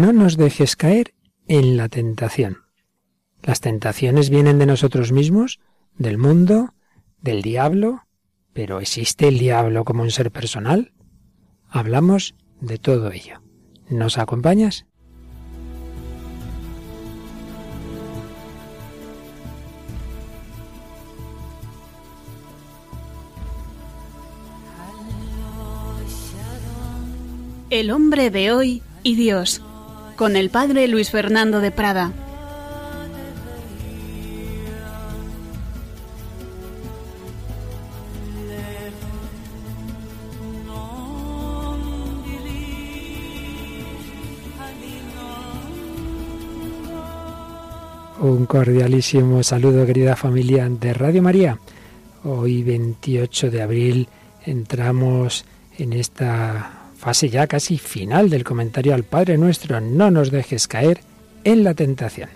no nos dejes caer en la tentación. Las tentaciones vienen de nosotros mismos, del mundo, del diablo, pero ¿existe el diablo como un ser personal? Hablamos de todo ello. ¿Nos acompañas? El hombre de hoy y Dios, con el padre Luis Fernando de Prada. Un cordialísimo saludo, querida familia de Radio María. Hoy, 28 de abril, entramos en esta fase ya casi final del comentario al Padre Nuestro. No nos dejes caer en la tentación.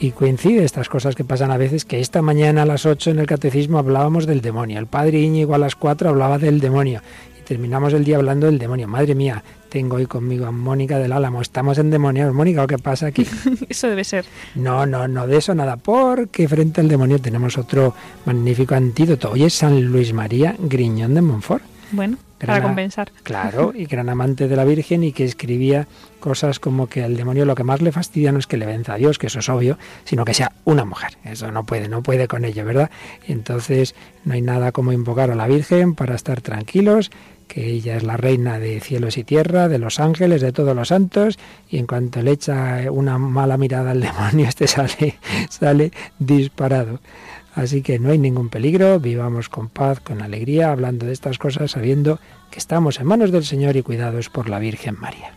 Y coincide estas cosas que pasan a veces, que esta mañana a las 8 en el catecismo hablábamos del demonio. El padre Íñigo a las 4 hablaba del demonio terminamos el día hablando del demonio. Madre mía, tengo hoy conmigo a Mónica del Álamo. Estamos en demonios. Mónica, ¿qué pasa aquí? eso debe ser. No, no, no, de eso nada, porque frente al demonio tenemos otro magnífico antídoto. Hoy es San Luis María Griñón de Montfort. Bueno, para compensar. Claro, y gran amante de la Virgen y que escribía cosas como que al demonio lo que más le fastidia no es que le venza a Dios, que eso es obvio, sino que sea una mujer. Eso no puede, no puede con ello, ¿verdad? Entonces no hay nada como invocar a la Virgen para estar tranquilos que ella es la reina de cielos y tierra, de los ángeles, de todos los santos, y en cuanto le echa una mala mirada al demonio, este sale, sale disparado. Así que no hay ningún peligro, vivamos con paz, con alegría, hablando de estas cosas, sabiendo que estamos en manos del Señor y cuidados por la Virgen María.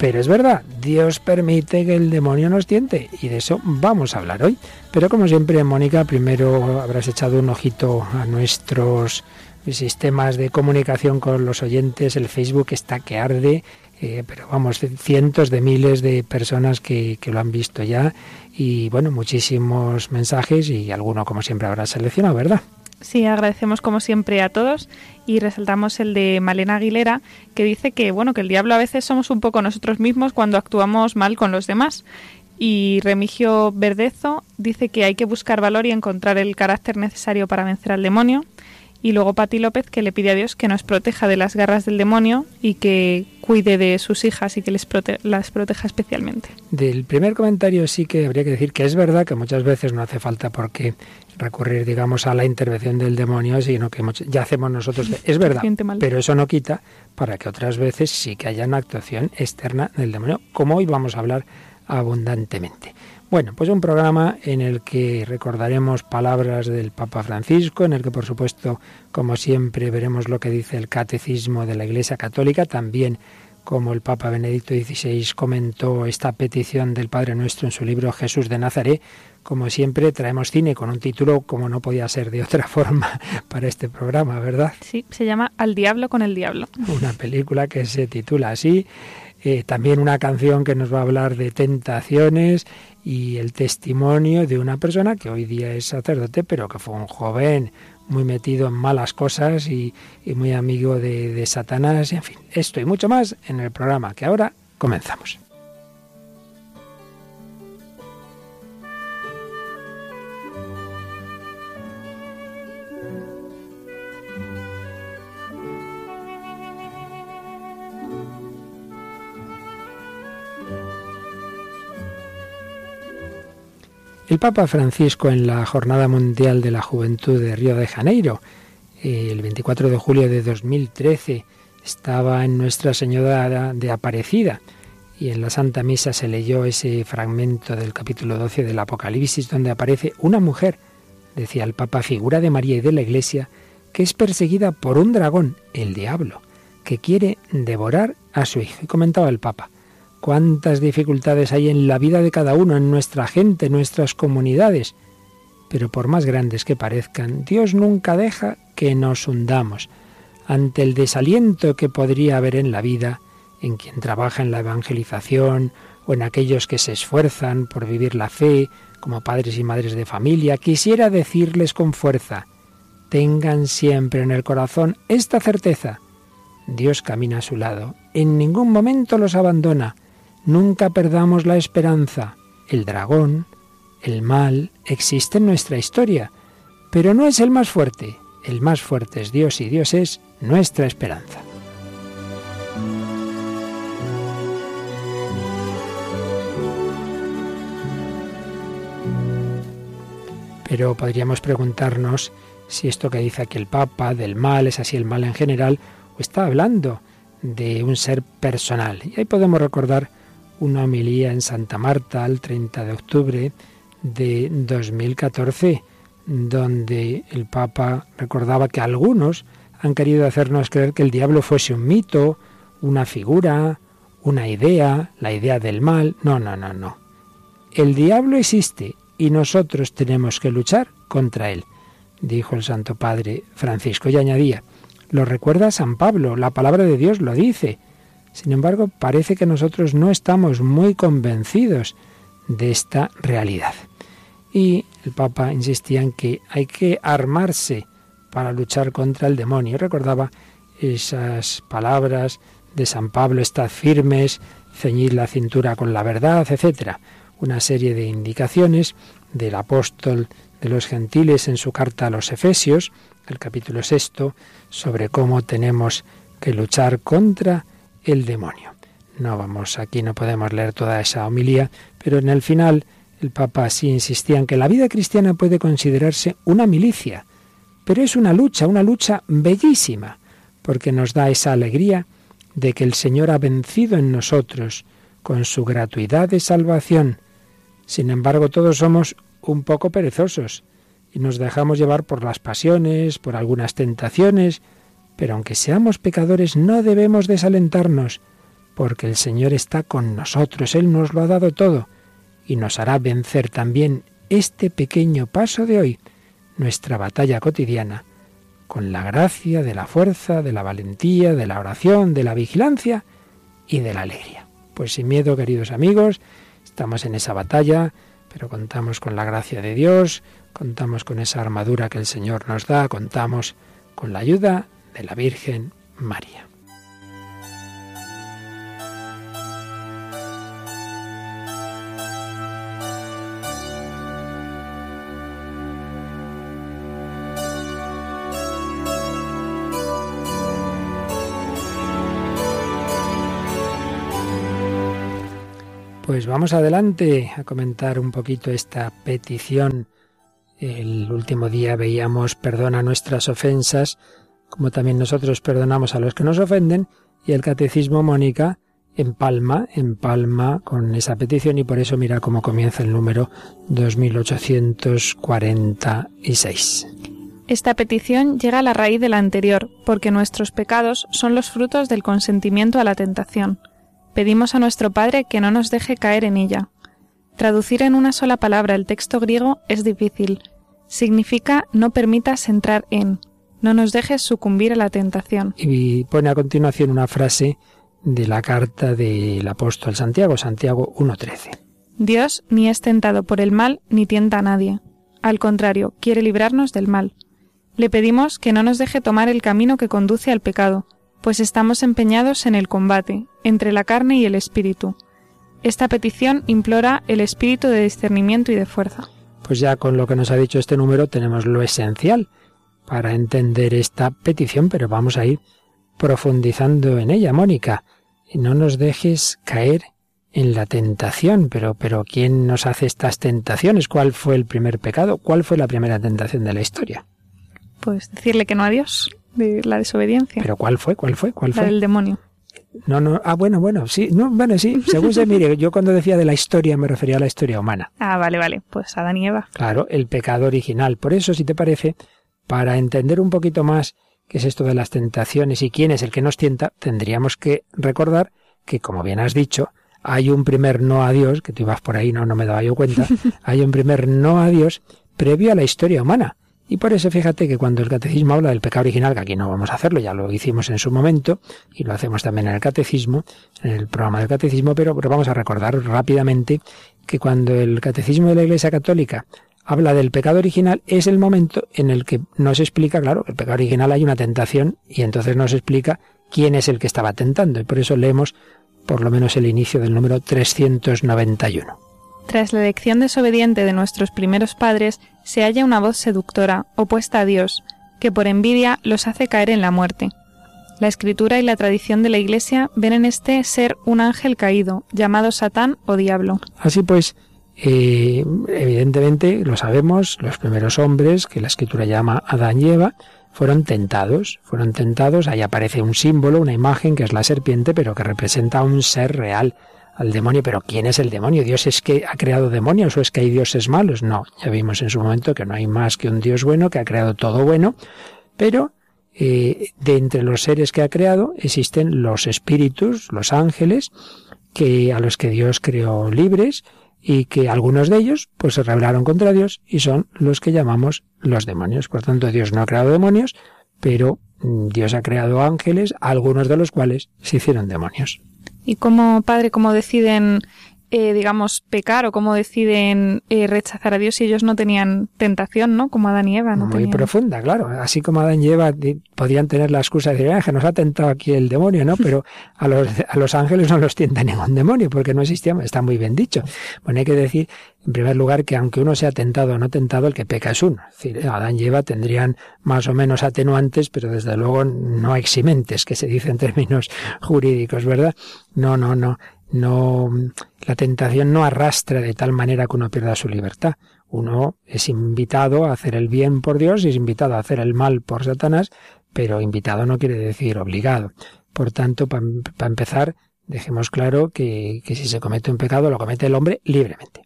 Pero es verdad, Dios permite que el demonio nos tiente y de eso vamos a hablar hoy. Pero como siempre, Mónica, primero habrás echado un ojito a nuestros sistemas de comunicación con los oyentes, el Facebook está que arde, eh, pero vamos, cientos de miles de personas que, que, lo han visto ya y bueno, muchísimos mensajes y alguno como siempre habrá seleccionado, ¿verdad? Sí, agradecemos como siempre a todos y resaltamos el de Malena Aguilera que dice que bueno, que el diablo a veces somos un poco nosotros mismos cuando actuamos mal con los demás. Y Remigio Verdezo dice que hay que buscar valor y encontrar el carácter necesario para vencer al demonio. Y luego Pati López que le pide a Dios que nos proteja de las garras del demonio y que cuide de sus hijas y que les las proteja especialmente. Del primer comentario sí que habría que decir que es verdad que muchas veces no hace falta porque recurrir, digamos, a la intervención del demonio, sino que ya hacemos nosotros. Es verdad, pero eso no quita para que otras veces sí que haya una actuación externa del demonio, como hoy vamos a hablar abundantemente. Bueno, pues un programa en el que recordaremos palabras del Papa Francisco, en el que por supuesto, como siempre, veremos lo que dice el Catecismo de la Iglesia Católica, también como el Papa Benedicto XVI comentó esta petición del Padre Nuestro en su libro Jesús de Nazaret, como siempre traemos cine con un título como no podía ser de otra forma para este programa, ¿verdad? Sí, se llama Al Diablo con el Diablo. Una película que se titula así eh, también una canción que nos va a hablar de tentaciones y el testimonio de una persona que hoy día es sacerdote, pero que fue un joven muy metido en malas cosas y, muy amigo de, de Satanás. En fin, esto y mucho más en el programa que ahora comenzamos. El Papa Francisco en la Jornada Mundial de la Juventud de Río de Janeiro, el 24 de julio de 2013, estaba en Nuestra Señora de Aparecida y en la Santa Misa se leyó ese fragmento del capítulo 12 del Apocalipsis donde aparece una mujer, decía el Papa, figura de María y de la Iglesia, que es perseguida por un dragón, el diablo, que quiere devorar a su hijo. Y comentaba el Papa, cuántas dificultades hay en la vida de cada uno, en nuestra gente, en nuestras comunidades. Pero por más grandes que parezcan, Dios nunca deja que nos hundamos. Ante el desaliento que podría haber en la vida, en quien trabaja en la evangelización o en aquellos que se esfuerzan por vivir la fe como padres y madres de familia, quisiera decirles con fuerza, tengan siempre en el corazón esta certeza. Dios camina a su lado, en ningún momento los abandona, nunca perdamos la esperanza. El dragón, el mal, existe en nuestra historia, pero no es el más fuerte, el más fuerte es Dios y Dios es nuestra esperanza. Pero podríamos preguntarnos si esto que dice aquí el Papa del mal es así el mal en general o está hablando de un ser personal. Y ahí podemos recordar una homilía en Santa Marta el 30 de octubre de 2014, donde el Papa recordaba que algunos han querido hacernos creer que el diablo fuese un mito, una figura, una idea, la idea del mal. No, no, no, no. El diablo existe y nosotros tenemos que luchar contra él, dijo el Santo Padre Francisco y añadía, lo recuerda San Pablo, la palabra de Dios lo dice. Sin embargo, parece que nosotros no estamos muy convencidos de esta realidad. Y el Papa insistía en que hay que armarse para luchar contra el demonio. Recordaba esas palabras de San Pablo, estad firmes, ceñid la cintura con la verdad, etcétera una serie de indicaciones del apóstol de los gentiles en su carta a los Efesios, el capítulo sexto, sobre cómo tenemos que luchar contra el demonio. No vamos, aquí no podemos leer toda esa homilía, pero en el final el Papa sí insistía en que la vida cristiana puede considerarse una milicia, pero es una lucha, una lucha bellísima, porque nos da esa alegría de que el Señor ha vencido en nosotros con su gratuidad de salvación, sin embargo, todos somos un poco perezosos y nos dejamos llevar por las pasiones, por algunas tentaciones, pero aunque seamos pecadores no debemos desalentarnos, porque el Señor está con nosotros, Él nos lo ha dado todo y nos hará vencer también este pequeño paso de hoy, nuestra batalla cotidiana, con la gracia de la fuerza, de la valentía, de la oración, de la vigilancia y de la alegría. Pues sin miedo, queridos amigos, Estamos en esa batalla, pero contamos con la gracia de Dios, contamos con esa armadura que el Señor nos da, contamos con la ayuda de la Virgen María. Pues vamos adelante a comentar un poquito esta petición. El último día veíamos perdona nuestras ofensas, como también nosotros perdonamos a los que nos ofenden, y el catecismo Mónica empalma, empalma con esa petición y por eso mira cómo comienza el número 2846. Esta petición llega a la raíz de la anterior, porque nuestros pecados son los frutos del consentimiento a la tentación. Pedimos a nuestro Padre que no nos deje caer en ella. Traducir en una sola palabra el texto griego es difícil. Significa no permitas entrar en, no nos dejes sucumbir a la tentación. Y pone a continuación una frase de la carta del apóstol Santiago, Santiago 1.13. Dios ni es tentado por el mal ni tienta a nadie. Al contrario, quiere librarnos del mal. Le pedimos que no nos deje tomar el camino que conduce al pecado, pues estamos empeñados en el combate entre la carne y el espíritu. Esta petición implora el espíritu de discernimiento y de fuerza. Pues ya con lo que nos ha dicho este número tenemos lo esencial para entender esta petición, pero vamos a ir profundizando en ella, Mónica. No nos dejes caer en la tentación, pero pero ¿quién nos hace estas tentaciones? ¿Cuál fue el primer pecado? ¿Cuál fue la primera tentación de la historia? Pues decirle que no a Dios de la desobediencia. ¿Pero cuál fue? ¿Cuál fue? ¿Cuál fue? Del demonio. No, no, ah, bueno, bueno, sí, no, bueno, sí, según se mire, yo cuando decía de la historia me refería a la historia humana. Ah, vale, vale, pues Adán y Eva. Claro, el pecado original. Por eso, si te parece, para entender un poquito más qué es esto de las tentaciones y quién es el que nos tienta, tendríamos que recordar que, como bien has dicho, hay un primer no a Dios, que tú ibas por ahí, no, no me daba yo cuenta, hay un primer no a Dios previo a la historia humana. Y por eso fíjate que cuando el catecismo habla del pecado original, que aquí no vamos a hacerlo, ya lo hicimos en su momento, y lo hacemos también en el catecismo, en el programa del catecismo, pero, vamos a recordar rápidamente que cuando el catecismo de la Iglesia Católica habla del pecado original, es el momento en el que nos explica, claro, que el pecado original hay una tentación y entonces nos explica quién es el que estaba tentando. Y por eso leemos por lo menos el inicio del número 391. Tras la elección desobediente de nuestros primeros padres, se halla una voz seductora, opuesta a Dios, que por envidia los hace caer en la muerte. La escritura y la tradición de la Iglesia ven en este ser un ángel caído, llamado Satán o Diablo. Así pues, eh, evidentemente, lo sabemos, los primeros hombres, que la escritura llama Adán y Eva, fueron tentados, fueron tentados, ahí aparece un símbolo, una imagen que es la serpiente, pero que representa a un ser real, al demonio. Pero ¿quién es el demonio? ¿Dios es que ha creado demonios o es que hay dioses malos? No, ya vimos en su momento que no hay más que un Dios bueno que ha creado todo bueno, pero eh, de entre los seres que ha creado existen los espíritus, los ángeles, que a los que Dios creó libres y que algunos de ellos pues se rebelaron contra Dios y son los que llamamos los demonios. Por tanto, Dios no ha creado demonios, pero mm, Dios ha creado ángeles, algunos de los cuales se hicieron demonios. ¿Y como padre, cómo deciden eh, digamos, pecar o cómo deciden eh, rechazar a Dios si ellos no tenían tentación, ¿no? Como Adán y Eva. No Muy profunda, claro. Así como Adán y Eva podían tener la excusa de decir, ah, que nos ha tentado aquí el demonio, ¿no? Pero a los, a los ángeles no los tienta ningún demonio porque no existía, está muy bien dicho. Bueno, hay que decir, en primer lugar, que aunque uno sea tentado o no tentado, el que peca es uno. Es decir, Adán y Eva tendrían más o menos atenuantes, pero desde luego no eximentes, que se dice en términos jurídicos, ¿verdad? No, no, no no, la tentación no arrastra de tal manera que uno pierda su libertad. Uno es invitado a hacer el bien por Dios y es invitado a hacer el mal por Satanás, pero invitado no quiere decir obligado. Por tanto, para empezar, dejemos claro que, que, si se comete un pecado lo comete el hombre libremente.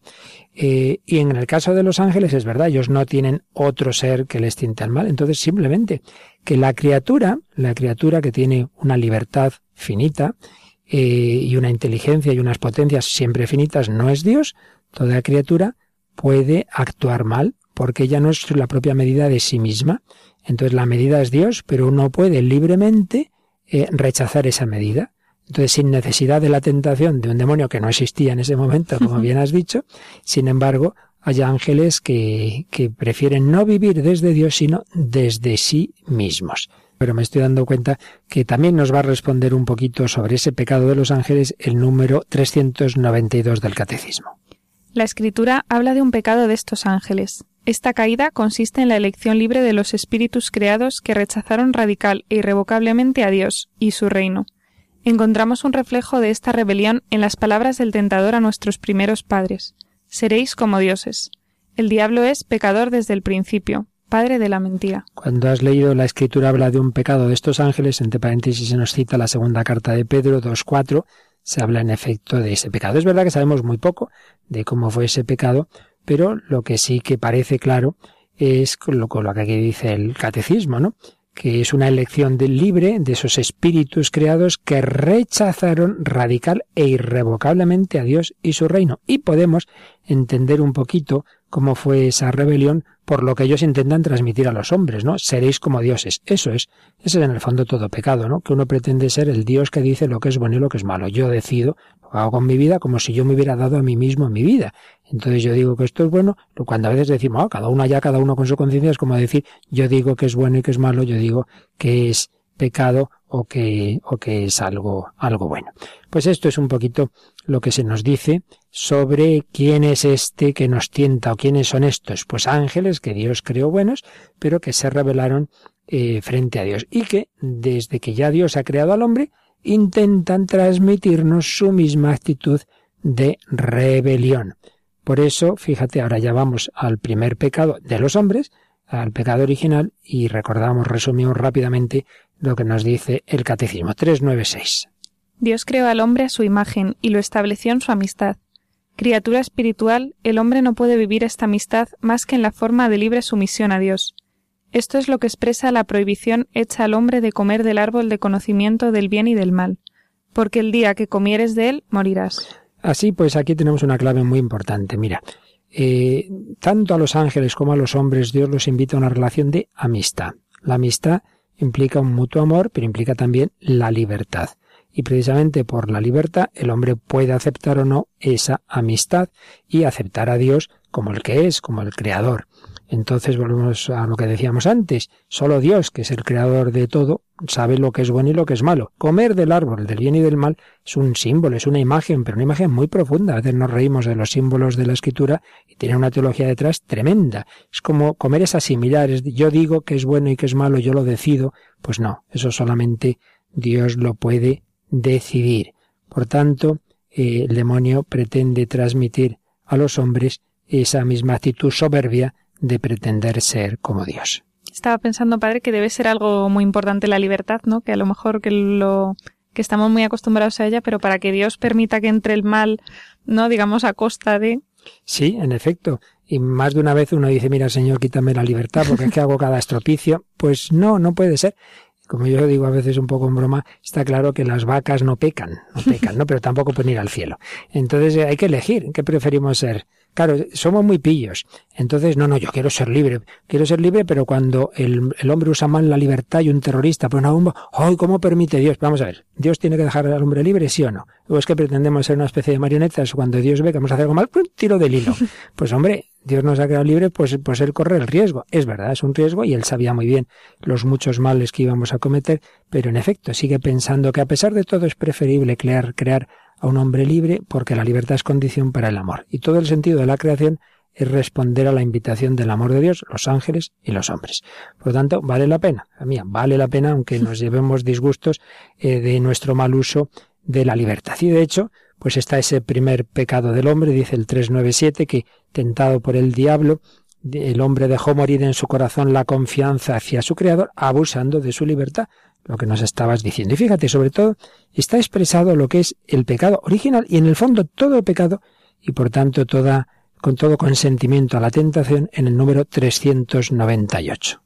Eh, y en el caso de los ángeles es verdad, ellos no tienen otro ser que les tinte el mal. Entonces simplemente que la criatura, la criatura que tiene una libertad finita eh, y una inteligencia y unas potencias siempre finitas no es Dios, toda criatura puede actuar mal porque ella no es la propia medida de sí misma. Entonces la medida es Dios, pero uno puede libremente eh, rechazar esa medida. Entonces, sin necesidad de la tentación de un demonio que no existía en ese momento, como bien has dicho, sin embargo, hay ángeles que, que prefieren no vivir desde Dios, sino desde sí mismos pero me estoy dando cuenta que también nos va a responder un poquito sobre ese pecado de los ángeles el número 392 del Catecismo. La Escritura habla de un pecado de estos ángeles. Esta caída consiste en la elección libre de los espíritus creados que rechazaron radical e irrevocablemente a Dios y su reino. Encontramos un reflejo de esta rebelión en las palabras del tentador a nuestros primeros padres. Seréis como dioses. El diablo es pecador desde el principio, de la mentira. Cuando has leído la escritura habla de un pecado de estos ángeles, entre paréntesis se nos cita la segunda carta de Pedro 2.4, se habla en efecto de ese pecado. Es verdad que sabemos muy poco de cómo fue ese pecado, pero lo que sí que parece claro es lo, lo que aquí dice el catecismo, ¿no? que es una elección libre de esos espíritus creados que rechazaron radical e irrevocablemente a Dios y su reino. Y podemos entender un poquito cómo fue esa rebelión por lo que ellos intentan transmitir a los hombres, ¿no? Seréis como dioses. Eso es, ese es en el fondo todo pecado, ¿no? Que uno pretende ser el Dios que dice lo que es bueno y lo que es malo. Yo decido, lo hago con mi vida como si yo me hubiera dado a mí mismo mi vida. Entonces yo digo que esto es bueno, cuando a veces decimos, oh, cada uno allá, cada uno con su conciencia, es como decir, yo digo que es bueno y que es malo, yo digo que es pecado o que, o que es algo, algo bueno. Pues esto es un poquito lo que se nos dice sobre quién es este que nos tienta o quiénes son estos. Pues ángeles que Dios creó buenos, pero que se rebelaron eh, frente a Dios y que desde que ya Dios ha creado al hombre, intentan transmitirnos su misma actitud de rebelión. Por eso, fíjate, ahora ya vamos al primer pecado de los hombres, al pecado original, y recordamos, resumimos rápidamente lo que nos dice el Catecismo 396. Dios creó al hombre a su imagen y lo estableció en su amistad. Criatura espiritual, el hombre no puede vivir esta amistad más que en la forma de libre sumisión a Dios. Esto es lo que expresa la prohibición hecha al hombre de comer del árbol de conocimiento del bien y del mal, porque el día que comieres de él morirás. Así pues, aquí tenemos una clave muy importante. Mira, eh, tanto a los ángeles como a los hombres Dios los invita a una relación de amistad. La amistad implica un mutuo amor, pero implica también la libertad. Y precisamente por la libertad el hombre puede aceptar o no esa amistad y aceptar a Dios como el que es, como el creador. Entonces volvemos a lo que decíamos antes. Solo Dios, que es el creador de todo, sabe lo que es bueno y lo que es malo. Comer del árbol del bien y del mal es un símbolo, es una imagen, pero una imagen muy profunda. A veces nos reímos de los símbolos de la escritura y tiene una teología detrás tremenda. Es como comer es asimilar. yo digo que es bueno y que es malo, yo lo decido. Pues no, eso solamente Dios lo puede decidir. Por tanto, eh, el demonio pretende transmitir a los hombres esa misma actitud soberbia de pretender ser como Dios. Estaba pensando, padre, que debe ser algo muy importante la libertad, ¿no? Que a lo mejor que lo que estamos muy acostumbrados a ella, pero para que Dios permita que entre el mal, ¿no? Digamos a costa de Sí, en efecto. Y más de una vez uno dice, mira, Señor, quítame la libertad porque es que hago cada estropicio. Pues no, no puede ser. Como yo digo a veces un poco en broma, está claro que las vacas no pecan, no pecan, ¿no? Pero tampoco pueden ir al cielo. Entonces hay que elegir, ¿qué preferimos ser? Claro, somos muy pillos. Entonces, no, no, yo quiero ser libre. Quiero ser libre, pero cuando el, hombre usa mal la libertad y un terrorista pone una bomba, ¡ay, cómo permite Dios! Vamos a ver, ¿Dios tiene que dejar al hombre libre, sí o no? ¿O es que pretendemos ser una especie de marionetas cuando Dios ve que vamos a hacer algo mal, tiro del hilo? Pues hombre, Dios nos ha quedado libre, pues, pues él corre el riesgo. Es verdad, es un riesgo y él sabía muy bien los muchos males que íbamos a cometer, pero en efecto sigue pensando que a pesar de todo es preferible crear, crear a un hombre libre porque la libertad es condición para el amor. Y todo el sentido de la creación es responder a la invitación del amor de Dios, los ángeles y los hombres. Por lo tanto, vale la pena, mía, vale la pena, aunque nos llevemos disgustos eh, de nuestro mal uso de la libertad. Y de hecho, pues está ese primer pecado del hombre, dice el 397, que tentado por el diablo, el hombre dejó morir en su corazón la confianza hacia su creador, abusando de su libertad lo que nos estabas diciendo. Y fíjate, sobre todo, está expresado lo que es el pecado original y en el fondo todo el pecado y por tanto toda, con todo consentimiento a la tentación en el número 398.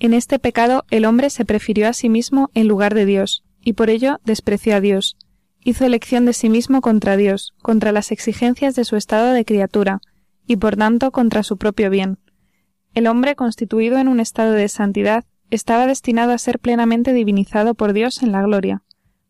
En este pecado el hombre se prefirió a sí mismo en lugar de Dios, y por ello despreció a Dios. Hizo elección de sí mismo contra Dios, contra las exigencias de su estado de criatura, y por tanto contra su propio bien. El hombre constituido en un estado de santidad estaba destinado a ser plenamente divinizado por Dios en la gloria.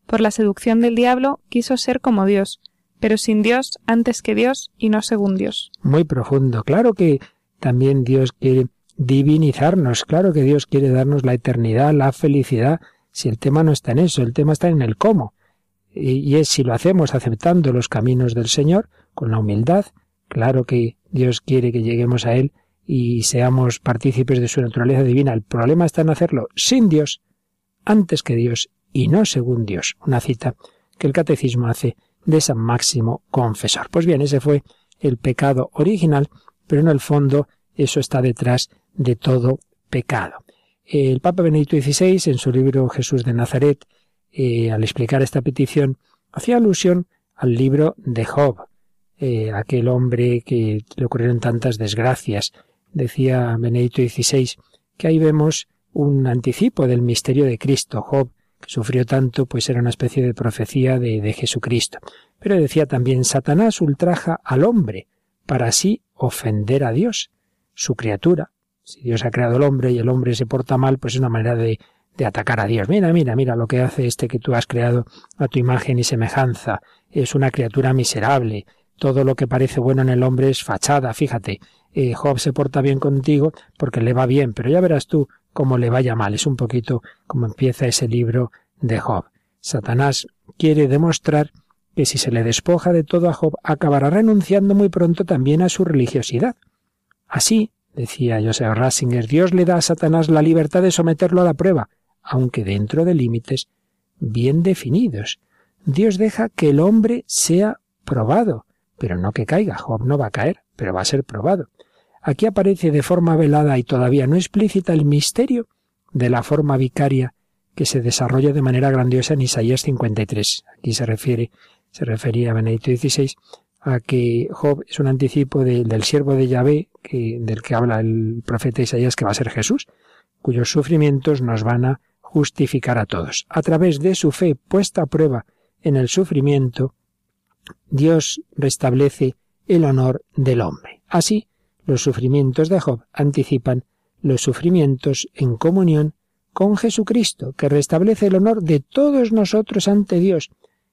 Por la seducción del diablo quiso ser como Dios, pero sin Dios antes que Dios y no según Dios. Muy profundo. Claro que también Dios quiere divinizarnos, claro que Dios quiere darnos la eternidad, la felicidad, si el tema no está en eso, el tema está en el cómo. Y es si lo hacemos aceptando los caminos del Señor, con la humildad, claro que Dios quiere que lleguemos a Él y seamos partícipes de su naturaleza divina. El problema está en hacerlo sin Dios, antes que Dios y no según Dios. Una cita que el catecismo hace de San Máximo Confesor. Pues bien, ese fue el pecado original, pero en el fondo eso está detrás de todo pecado. El Papa Benedicto XVI, en su libro Jesús de Nazaret, eh, al explicar esta petición, hacía alusión al libro de Job, eh, aquel hombre que le ocurrieron tantas desgracias, decía Benedicto XVI, que ahí vemos un anticipo del misterio de Cristo. Job, que sufrió tanto, pues era una especie de profecía de, Jesucristo. Pero decía también, Satanás ultraja al hombre para así ofender a Dios, su criatura. Si Dios ha creado al hombre y el hombre se porta mal, pues es una manera de, de atacar a Dios. Mira, mira, mira lo que hace este que tú has creado a tu imagen y semejanza. Es una criatura miserable. Todo lo que parece bueno en el hombre es fachada, fíjate. Eh, Job se porta bien contigo porque le va bien, pero ya verás tú cómo le vaya mal. Es un poquito como empieza ese libro de Job. Satanás quiere demostrar que si se le despoja de todo a Job, acabará renunciando muy pronto también a su religiosidad. Así, decía Joseph Ratzinger, Dios le da a Satanás la libertad de someterlo a la prueba, aunque dentro de límites bien definidos. Dios deja que el hombre sea probado, pero no que caiga. Job no va a caer, pero va a ser probado. Aquí aparece de forma velada y todavía no explícita el misterio de la forma vicaria que se desarrolla de manera grandiosa en Isaías 53. Aquí se refiere, se refería a Benedicto XVI a que Job es un anticipo del siervo de Yahvé, del que habla el profeta Isaías, que va a ser Jesús, cuyos sufrimientos nos van a justificar a todos. A través de su fe puesta a prueba en el sufrimiento, Dios restablece el honor del hombre. Así, los sufrimientos de Job anticipan los sufrimientos en comunión con Jesucristo, que restablece el honor de todos nosotros ante Dios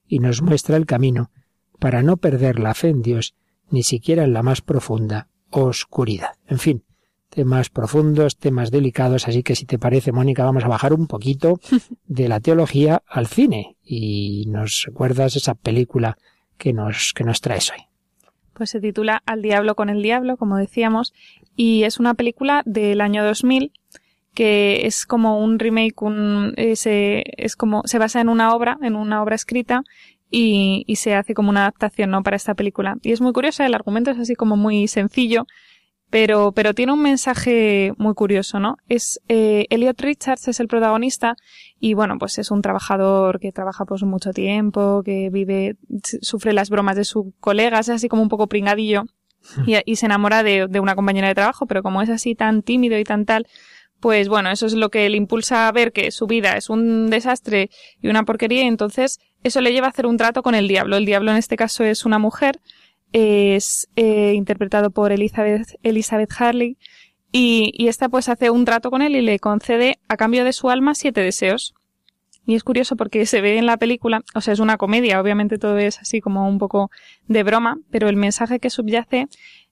y nos muestra el camino para no perder la fe en Dios, ni siquiera en la más profunda oscuridad. En fin, temas profundos, temas delicados, así que si te parece, Mónica, vamos a bajar un poquito de la teología al cine y nos recuerdas esa película que nos, que nos traes hoy. Pues se titula Al diablo con el diablo, como decíamos, y es una película del año 2000 que es como un remake, un, se, es como, se basa en una obra, en una obra escrita y, y se hace como una adaptación, ¿no? Para esta película. Y es muy curiosa, el argumento es así como muy sencillo, pero, pero tiene un mensaje muy curioso, ¿no? Es, eh, Elliot Richards es el protagonista y bueno, pues es un trabajador que trabaja pues mucho tiempo, que vive, sufre las bromas de sus colegas, es así como un poco pringadillo y, y se enamora de, de una compañera de trabajo, pero como es así tan tímido y tan tal, pues bueno, eso es lo que le impulsa a ver que su vida es un desastre y una porquería y entonces eso le lleva a hacer un trato con el diablo. El diablo en este caso es una mujer, es eh, interpretado por Elizabeth, Elizabeth Harley y, y esta pues hace un trato con él y le concede a cambio de su alma siete deseos. Y es curioso porque se ve en la película, o sea, es una comedia, obviamente todo es así como un poco de broma, pero el mensaje que subyace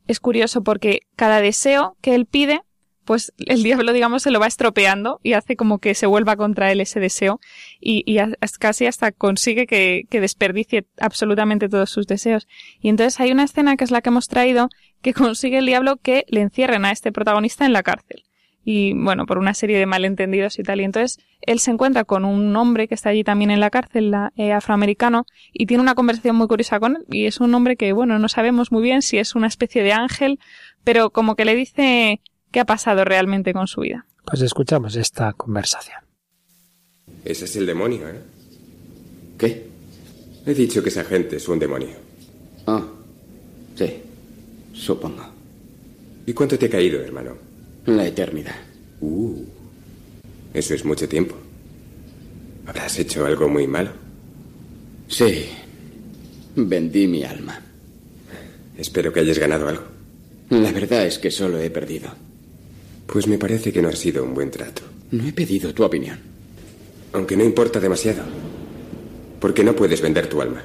es curioso porque cada deseo que él pide pues el diablo, digamos, se lo va estropeando y hace como que se vuelva contra él ese deseo y, y casi hasta consigue que, que, desperdicie absolutamente todos sus deseos. Y entonces hay una escena que es la que hemos traído que consigue el diablo que le encierren a este protagonista en la cárcel. Y bueno, por una serie de malentendidos y tal. Y entonces él se encuentra con un hombre que está allí también en la cárcel, eh, afroamericano, y tiene una conversación muy curiosa con él. Y es un hombre que, bueno, no sabemos muy bien si es una especie de ángel, pero como que le dice qué ha pasado realmente con su vida. Pues escuchamos esta conversación. Ese es el demonio, ¿eh? ¿Qué? He dicho que esa gente es un demonio. Ah, sí, supongo. ¿Y cuánto te ha caído, hermano? La eternidad. Uh, eso es mucho tiempo. ¿Habrás hecho algo muy malo? Sí, vendí mi alma. Espero que hayas ganado algo. La verdad es que solo he perdido. Pues me parece que no ha sido un buen trato. No he pedido tu opinión. Aunque no importa demasiado. Porque no puedes vender tu alma.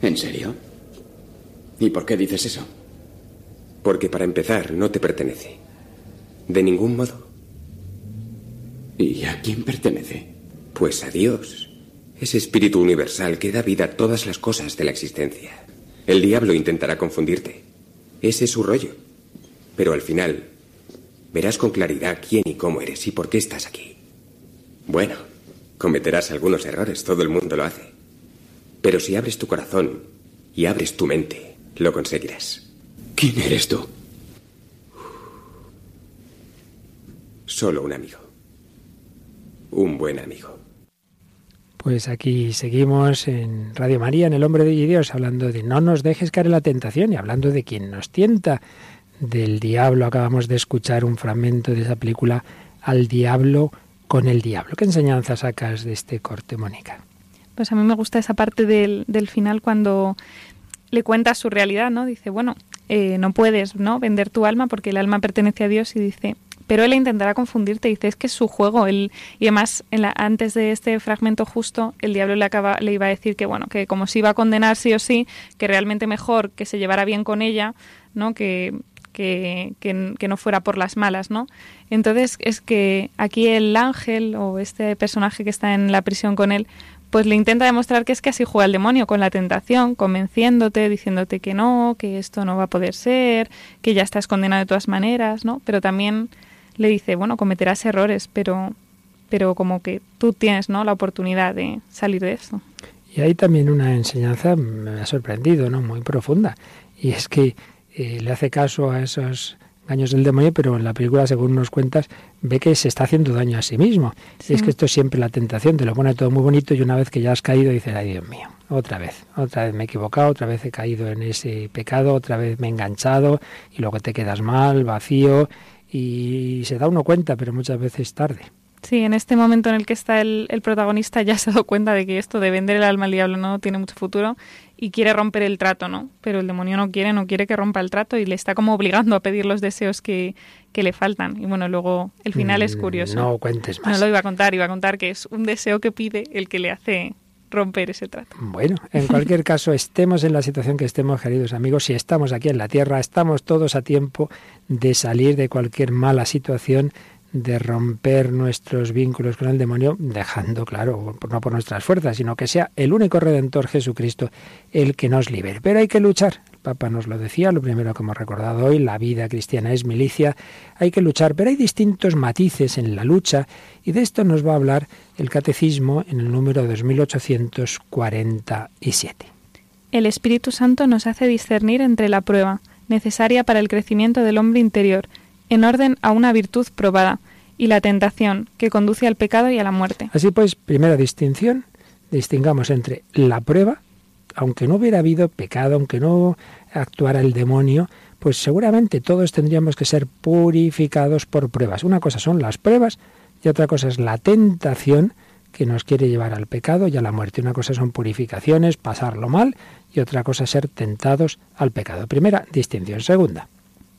¿En serio? ¿Y por qué dices eso? Porque para empezar no te pertenece. De ningún modo. ¿Y a quién pertenece? Pues a Dios. Ese espíritu universal que da vida a todas las cosas de la existencia. El diablo intentará confundirte. Ese es su rollo. Pero al final verás con claridad quién y cómo eres y por qué estás aquí. Bueno, cometerás algunos errores, todo el mundo lo hace. Pero si abres tu corazón y abres tu mente, lo conseguirás. ¿Quién eres tú? Solo un amigo. Un buen amigo. Pues aquí seguimos en Radio María, en El Hombre de Dios, hablando de no nos dejes caer en la tentación y hablando de quien nos tienta, del diablo. Acabamos de escuchar un fragmento de esa película Al diablo con el diablo. ¿Qué enseñanza sacas de este corte, Mónica? Pues a mí me gusta esa parte del, del final cuando le cuenta su realidad, ¿no? Dice, bueno, eh, no puedes, ¿no? Vender tu alma porque el alma pertenece a Dios y dice, pero él intentará confundirte. Dice, es que es su juego. Él, y además, en la, antes de este fragmento justo, el diablo le, acaba, le iba a decir que, bueno, que como se iba a condenar sí o sí, que realmente mejor que se llevara bien con ella, ¿no? Que, que, no fuera por las malas, ¿no? Entonces es que aquí el ángel o este personaje que está en la prisión con él, pues le intenta demostrar que es que así juega el demonio, con la tentación, convenciéndote, diciéndote que no, que esto no va a poder ser, que ya estás condenado de todas maneras, ¿no? Pero también le dice, bueno, cometerás errores, pero, pero como que tú tienes, ¿no? La oportunidad de salir de esto. Y hay también una enseñanza, me ha sorprendido, ¿no? Muy profunda. Y es que eh, le hace caso a esos engaños del demonio, pero en la película, según nos cuentas, ve que se está haciendo daño a sí mismo. Sí. Es que esto es siempre la tentación, te lo pone todo muy bonito y una vez que ya has caído dices, ay Dios mío, otra vez, otra vez me he equivocado, otra vez he caído en ese pecado, otra vez me he enganchado y luego te quedas mal, vacío y se da uno cuenta, pero muchas veces tarde. Sí, en este momento en el que está el, el, protagonista ya se ha dado cuenta de que esto de vender el alma al diablo no tiene mucho futuro y quiere romper el trato, ¿no? Pero el demonio no quiere, no quiere que rompa el trato y le está como obligando a pedir los deseos que, que le faltan. Y bueno, luego el final es curioso. No cuentes más. No lo iba a contar, iba a contar que es un deseo que pide el que le hace romper ese trato. Bueno, en cualquier caso, estemos en la situación que estemos, queridos amigos, si estamos aquí en la Tierra, estamos todos a tiempo de salir de cualquier mala situación de romper nuestros vínculos con el demonio, dejando, claro, no por nuestras fuerzas, sino que sea el único redentor Jesucristo el que nos libere. Pero hay que luchar. El Papa nos lo decía, lo primero que hemos recordado hoy, la vida cristiana es milicia, hay que luchar, pero hay distintos matices en la lucha y de esto nos va a hablar el Catecismo en el número 2847. El Espíritu Santo nos hace discernir entre la prueba, necesaria para el crecimiento del hombre interior, en orden a una virtud probada, y la tentación, que conduce al pecado y a la muerte. Así pues, primera distinción, distingamos entre la prueba, aunque no hubiera habido pecado, aunque no actuara el demonio, pues seguramente todos tendríamos que ser purificados por pruebas. Una cosa son las pruebas y otra cosa es la tentación que nos quiere llevar al pecado y a la muerte. Una cosa son purificaciones, pasarlo mal, y otra cosa ser tentados al pecado. Primera distinción. Segunda.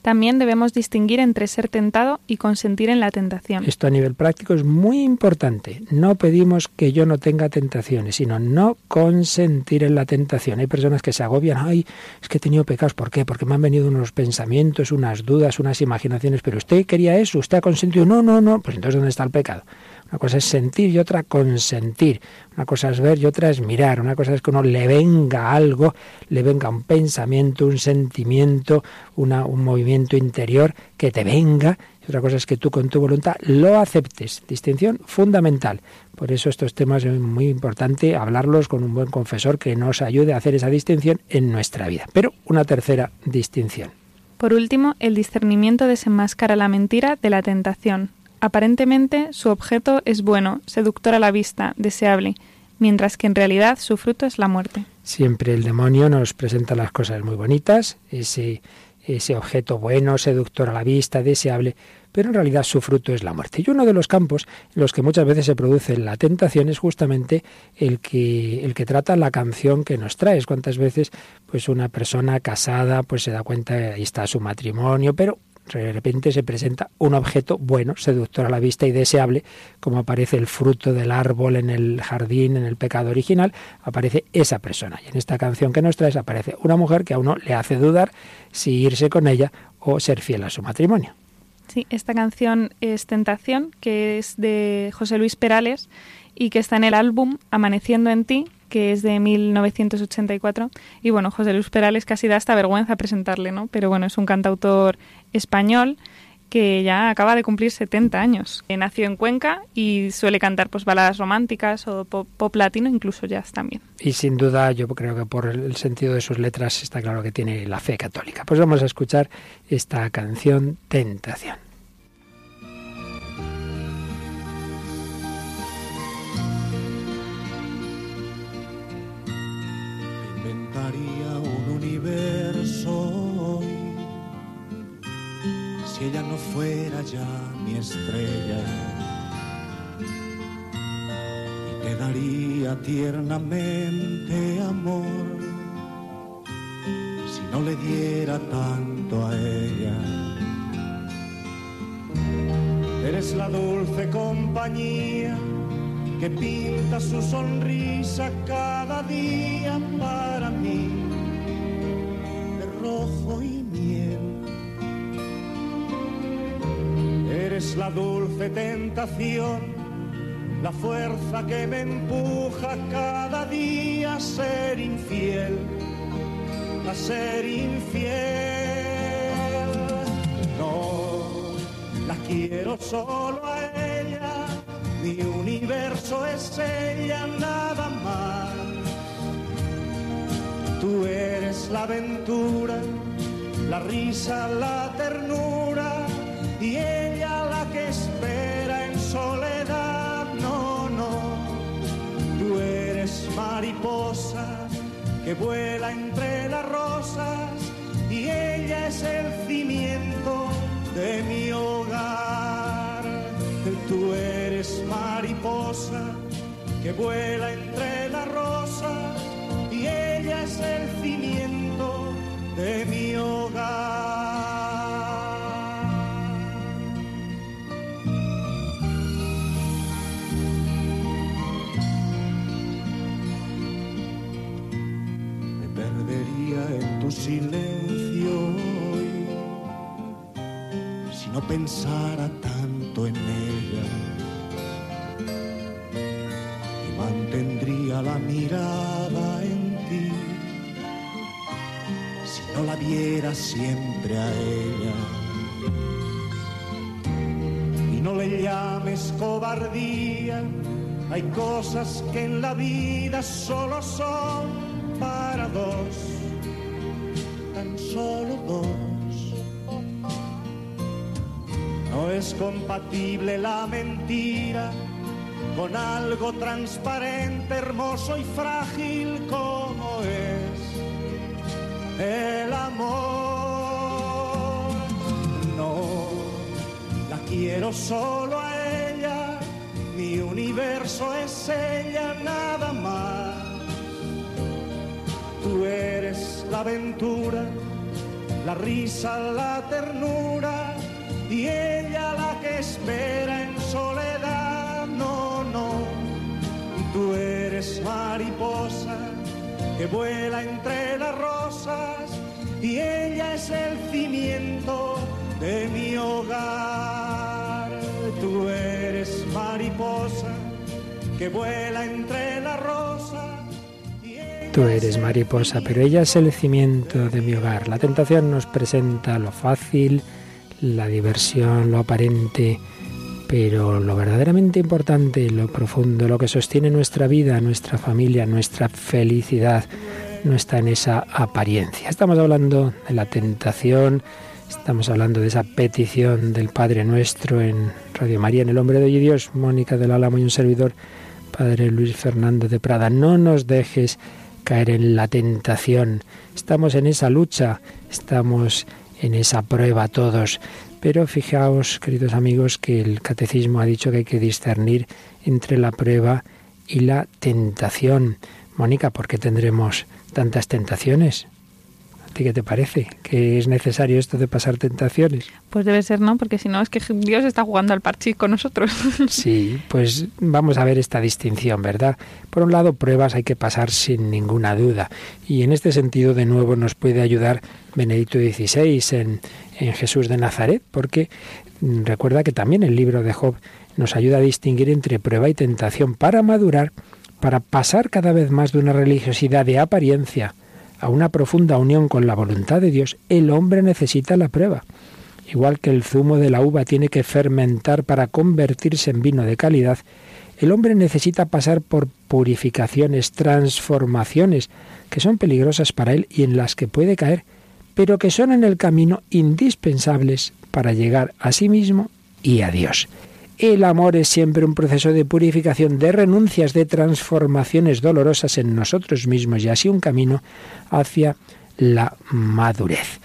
También debemos distinguir entre ser tentado y consentir en la tentación. Esto a nivel práctico es muy importante. No pedimos que yo no tenga tentaciones, sino no consentir en la tentación. Hay personas que se agobian, ay, es que he tenido pecados. ¿Por qué? Porque me han venido unos pensamientos, unas dudas, unas imaginaciones, pero usted quería eso, usted ha consentido. No, no, no. Pues entonces, ¿dónde está el pecado? Una cosa es sentir y otra consentir. Una cosa es ver y otra es mirar. Una cosa es que uno le venga algo, le venga un pensamiento, un sentimiento, una, un movimiento interior que te venga. Y otra cosa es que tú con tu voluntad lo aceptes. Distinción fundamental. Por eso estos temas es muy importante hablarlos con un buen confesor que nos ayude a hacer esa distinción en nuestra vida. Pero una tercera distinción. Por último, el discernimiento desenmascara la mentira de la tentación, Aparentemente su objeto es bueno, seductor a la vista, deseable, mientras que en realidad su fruto es la muerte. Siempre el demonio nos presenta las cosas muy bonitas, ese, ese objeto bueno, seductor a la vista, deseable, pero en realidad su fruto es la muerte. Y uno de los campos en los que muchas veces se produce la tentación es justamente el que, el que trata la canción que nos traes. Cuántas veces pues una persona casada pues se da cuenta, ahí está su matrimonio, pero de repente se presenta un objeto bueno, seductor a la vista y deseable, como aparece el fruto del árbol en el jardín, en el pecado original, aparece esa persona. Y en esta canción que nos traes aparece una mujer que a uno le hace dudar si irse con ella o ser fiel a su matrimonio. Sí, esta canción es Tentación, que es de José Luis Perales y que está en el álbum Amaneciendo en ti, que es de 1984. Y bueno, José Luis Perales casi da hasta vergüenza presentarle, ¿no? Pero bueno, es un cantautor español que ya acaba de cumplir 70 años. Nació en Cuenca y suele cantar pues baladas románticas o pop, pop, latino, incluso jazz también. Y sin duda yo creo que por el sentido de sus letras está claro que tiene la fe católica. Pues vamos a escuchar esta canción Tentación. Fuera ya mi estrella. Y te daría tiernamente amor si no le diera tanto a ella. Eres la dulce compañía que pinta su sonrisa cada día para mí Eres la dulce tentación, la fuerza que me empuja cada día a ser infiel, a ser infiel. No, la quiero solo a ella, mi universo es ella, nada más. Tú eres la aventura, la risa, la ternura y espera en soledad. No, no, tú eres mariposa que vuela entre las rosas y ella es el cimiento de mi hogar. Tú eres mariposa que vuela entre las rosas y ella es el cimiento de mi hogar. Silencio hoy. Si no pensara tanto en ella y mantendría la mirada en ti si no la viera siempre a ella. Y no le llames cobardía hay cosas que en la vida solo son para dos, compatible la mentira con algo transparente, hermoso y frágil como es el amor. No, la quiero solo a ella mi universo es ella nada más. Tú eres la aventura, la risa, la ternura y espera en soledad. No, no, tú eres mariposa que vuela entre las rosas y ella es el cimiento de mi hogar. Tú eres mariposa que vuela entre las rosas. Tú eres mariposa, pero ella es el cimiento de mi hogar. La tentación nos presenta lo fácil, la diversión, lo aparente, pero lo verdaderamente importante, lo profundo, lo que sostiene nuestra vida, nuestra familia, nuestra felicidad, no está en esa apariencia. Estamos hablando de la tentación, Estamos hablando de esa petición del Padre Nuestro en Radio María, en El Hombre de Dios, Mónica del Álamo y un servidor, Padre Luis Fernando de Prada. No nos dejes caer en la tentación. Estamos en esa lucha, estamos en esa prueba todos. Pero fijaos, queridos amigos, que el catecismo ha dicho que hay que discernir entre la prueba y la tentación. Mónica, ¿por qué tendremos tantas tentaciones? Qué te parece? ¿Que es necesario esto de pasar tentaciones? Pues debe ser, ¿no? Porque si no, es que Dios está jugando al parchís con nosotros. Sí, pues vamos a ver esta distinción, ¿verdad? Por un lado, pruebas hay que pasar sin ninguna duda. Y en este sentido, de nuevo, nos puede ayudar Benedicto XVI en, en Jesús de Nazaret, porque mm, recuerda que también el libro de Job nos ayuda a distinguir entre prueba y tentación para madurar, para pasar cada vez más de una religiosidad de apariencia a una profunda unión con la voluntad de Dios, el hombre necesita la prueba. Igual que el zumo de la uva tiene que fermentar para convertirse en vino de calidad, el hombre necesita pasar por purificaciones, transformaciones, que son peligrosas para él y en las que puede caer, pero que son en el camino indispensables para llegar a sí mismo y a Dios. El amor es siempre un proceso de purificación, de renuncias, de transformaciones dolorosas en nosotros mismos y así un camino hacia la madurez.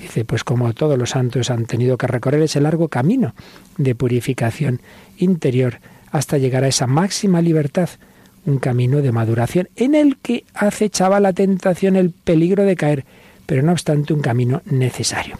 Dice, pues como todos los santos han tenido que recorrer ese largo camino de purificación interior hasta llegar a esa máxima libertad, un camino de maduración en el que acechaba la tentación, el peligro de caer, pero no obstante un camino necesario.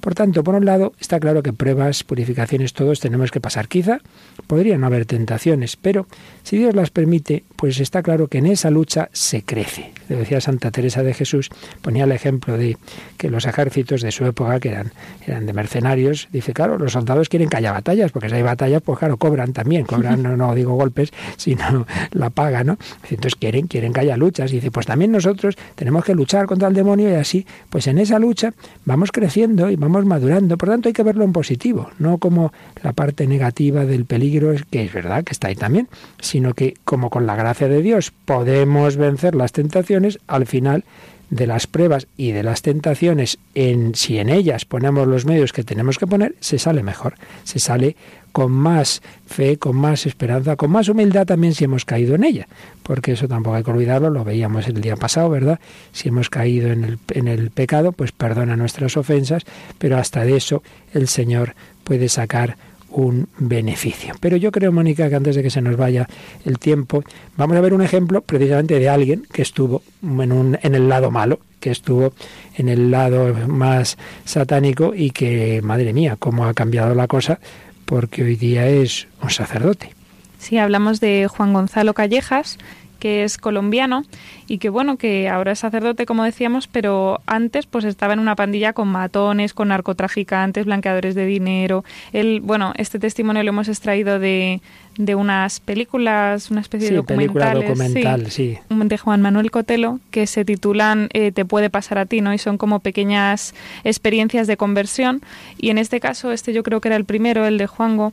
Por tanto, por un lado, está claro que pruebas, purificaciones, todos tenemos que pasar. Quizá podrían haber tentaciones, pero si Dios las permite, pues está claro que en esa lucha se crece. Decía Santa Teresa de Jesús, ponía el ejemplo de que los ejércitos de su época, que eran, eran de mercenarios, dice, claro, los soldados quieren que haya batallas, porque si hay batallas, pues claro, cobran también, cobran, no, no digo golpes, sino la paga, ¿no? Entonces quieren, quieren que haya luchas. Y dice, pues también nosotros tenemos que luchar contra el demonio y así, pues en esa lucha vamos creciendo y vamos madurando. Por tanto, hay que verlo en positivo, no como la parte negativa del peligro, que es verdad que está ahí también, sino que como con la gracia de Dios podemos vencer las tentaciones, al final de las pruebas y de las tentaciones, en, si en ellas ponemos los medios que tenemos que poner, se sale mejor, se sale con más fe, con más esperanza, con más humildad también si hemos caído en ella, porque eso tampoco hay que olvidarlo, lo veíamos el día pasado, ¿verdad? Si hemos caído en el, en el pecado, pues perdona nuestras ofensas, pero hasta de eso el Señor puede sacar un beneficio. Pero yo creo, Mónica, que antes de que se nos vaya el tiempo, vamos a ver un ejemplo precisamente de alguien que estuvo en, un, en el lado malo, que estuvo en el lado más satánico y que, madre mía, cómo ha cambiado la cosa, porque hoy día es un sacerdote. Sí, hablamos de Juan Gonzalo Callejas, que es colombiano y que bueno, que ahora es sacerdote, como decíamos, pero antes pues estaba en una pandilla con matones, con narcotraficantes, blanqueadores de dinero. Él, bueno, este testimonio lo hemos extraído de, de unas películas, una especie de documentales, documental, sí, de Juan Manuel Cotelo, que se titulan eh, Te puede pasar a ti, ¿no? Y son como pequeñas experiencias de conversión. Y en este caso, este yo creo que era el primero, el de Juango,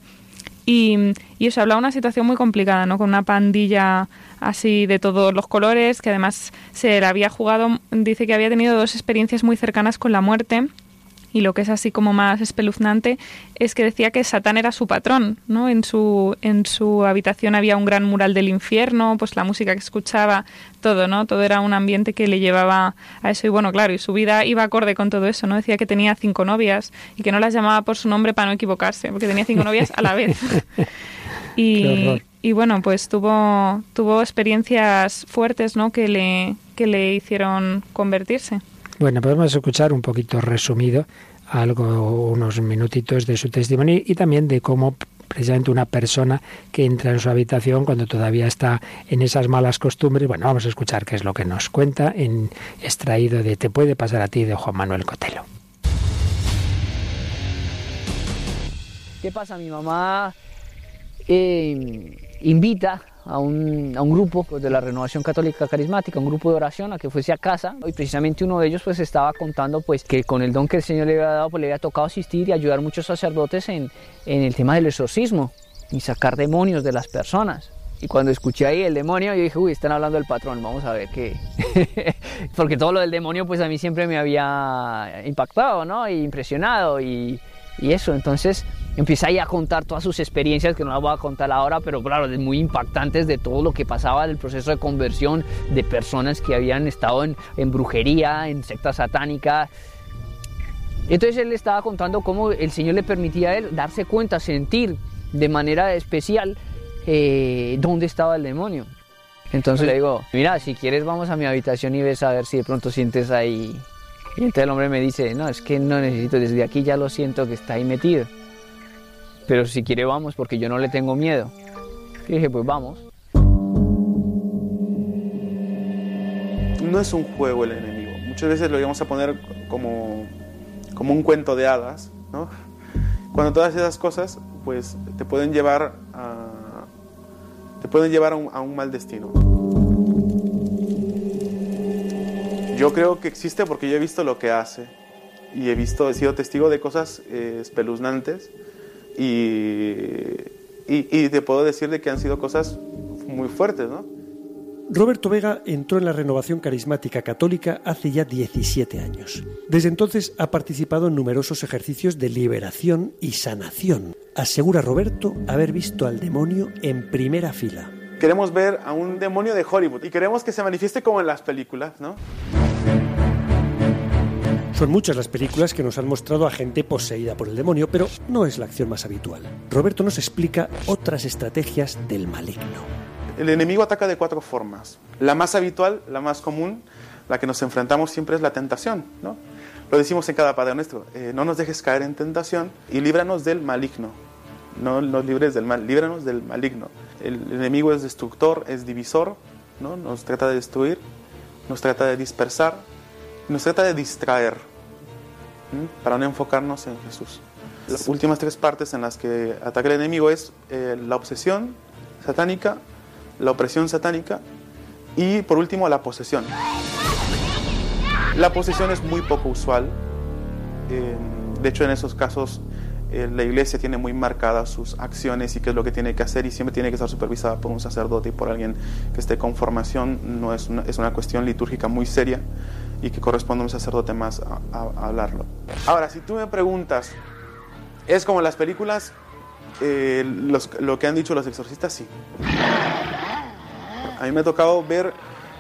y, y eso hablaba de una situación muy complicada, ¿no? Con una pandilla así de todos los colores, que además se la había jugado, dice que había tenido dos experiencias muy cercanas con la muerte y lo que es así como más espeluznante es que decía que Satán era su patrón, ¿no? En su, en su habitación había un gran mural del infierno, pues la música que escuchaba, todo, ¿no? Todo era un ambiente que le llevaba a eso y bueno, claro, y su vida iba acorde con todo eso, ¿no? Decía que tenía cinco novias y que no las llamaba por su nombre para no equivocarse, porque tenía cinco novias a la vez. y, y bueno, pues tuvo, tuvo experiencias fuertes, ¿no? Que le, que le hicieron convertirse. Bueno, podemos escuchar un poquito resumido algo, unos minutitos de su testimonio y también de cómo precisamente una persona que entra en su habitación cuando todavía está en esas malas costumbres. Bueno, vamos a escuchar qué es lo que nos cuenta en extraído de Te puede pasar a ti de Juan Manuel Cotelo. ¿Qué pasa? Mi mamá eh, invita a un, grupo pues, de la Renovación Católica Carismática, un grupo de oración a que fuese a casa y precisamente uno de ellos pues estaba contando pues que con el don que el Señor le había dado pues le había tocado asistir y ayudar a muchos sacerdotes en, en el tema del exorcismo y sacar demonios de las personas. Y cuando escuché ahí el demonio, yo dije, uy, están hablando del patrón, vamos a ver qué. Porque todo lo del demonio, pues a mí siempre me había impactado, ¿no? E impresionado y, y eso. Entonces empieza ahí a contar todas sus experiencias, que no las voy a contar ahora, pero claro, muy impactantes de todo lo que pasaba del proceso de conversión de personas que habían estado en, brujería, en secta satánica. Entonces él estaba contando cómo el Señor le permitía a él darse cuenta, sentir de manera especial eh, dónde estaba el demonio. Entonces le digo, mira, si quieres vamos a mi habitación y ves a ver si de pronto sientes ahí. Y entonces el hombre me dice, no, es que no necesito, desde aquí ya lo siento que está ahí metido. Pero si quiere vamos porque yo no le tengo miedo. Y dije, pues vamos. No es un juego el enemigo. Muchas veces lo íbamos a poner como, como un cuento de hadas, ¿no? Cuando todas esas cosas, pues, te pueden llevar a, te pueden llevar a un, mal destino. Yo creo que existe porque yo he visto lo que hace y he visto, he sido testigo de cosas eh, espeluznantes y, y, y, te puedo decir de que han sido cosas muy fuertes, ¿no? Roberto Vega entró en la renovación carismática católica hace ya 17 años. Desde entonces ha participado en numerosos ejercicios de liberación y sanación. Asegura Roberto haber visto al demonio en primera fila. Queremos ver a un demonio de Hollywood y queremos que se manifieste como en las películas, ¿no? Son muchas las películas que nos han mostrado a gente poseída por el demonio, pero no es la acción más habitual. Roberto nos explica otras estrategias del maligno. El enemigo ataca de cuatro formas. La más habitual, la más común, la que nos enfrentamos siempre es la tentación, ¿no? Lo decimos en cada Padre Nuestro, eh, no nos dejes caer en tentación y líbranos del maligno. No nos libres del mal, líbranos del maligno. El enemigo es destructor, es divisor, ¿no? Nos trata de destruir, nos trata de dispersar, nos trata de distraer para no enfocarnos en Jesús. Las últimas tres partes en las que ataca el enemigo es eh, la obsesión satánica, la opresión satánica y por último la posesión. La posesión es muy poco usual. Eh, de hecho, en esos casos eh, la iglesia tiene muy marcadas sus acciones y qué es lo que tiene que hacer y siempre tiene que estar supervisada por un sacerdote y por alguien que esté con formación. No es una, es una cuestión litúrgica muy seria y que corresponde a un sacerdote más a, hablarlo. Ahora, si tú me preguntas, ¿es como las películas? Eh, lo que han dicho los exorcistas, sí. A mí me ha tocado ver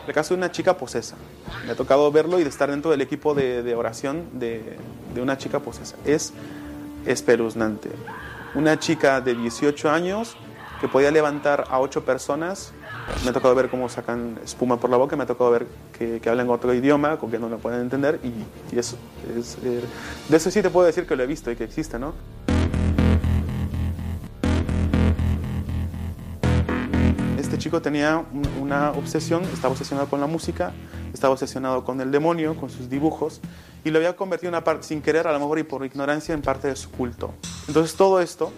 el caso de una chica posesa. Me ha tocado verlo y de estar dentro del equipo de, de oración de, de, una chica posesa. Es espeluznante. Una chica de 18 años que podía levantar a 8 personas. Me ha tocado ver cómo sacan espuma por la boca, me ha tocado ver que, hablan otro idioma, con que no lo pueden entender. Y, eso es, eh, de eso sí te puedo decir que lo he visto y que existe, ¿no? chico tenía una obsesión, estaba obsesionado con la música, estaba obsesionado con el demonio, con sus dibujos, y lo había convertido una parte, sin querer, a lo mejor y por ignorancia, en parte de su culto. Entonces todo esto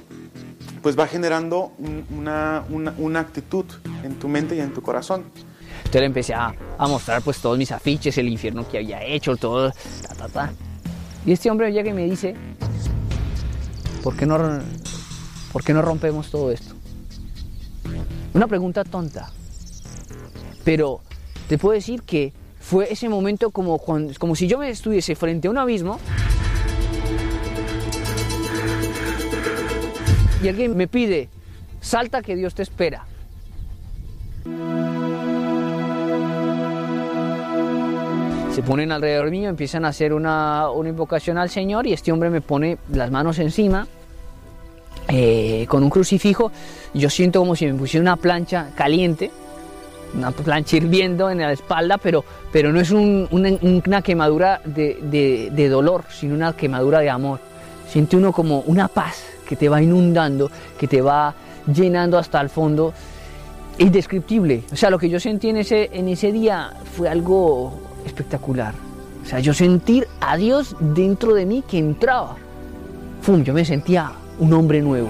pues va generando una, una, actitud en tu mente y en tu corazón. Entonces le empecé a, a, mostrar pues todos mis afiches, el infierno que había hecho, todo, ta, ta, ta. Y este hombre llega y me dice, ¿por qué no, por qué no rompemos todo esto? Una pregunta tonta, pero te puedo decir que fue ese momento como, como si yo me estuviese frente a un abismo y alguien me pide, salta que Dios te espera. Se ponen alrededor mío, empiezan a hacer una, una invocación al Señor y este hombre me pone las manos encima eh, con un crucifijo. Yo siento como si me pusiera una plancha caliente una plancha hirviendo en la espalda, pero, pero no es una, quemadura de, dolor, sino una quemadura de amor. Siente uno como una paz que te va inundando, que te va llenando hasta el fondo, indescriptible. O sea, lo que yo sentí en ese, en ese día fue algo espectacular. O sea, yo sentir a Dios dentro de mí que entraba. ¡Fum! Yo me sentía un hombre nuevo.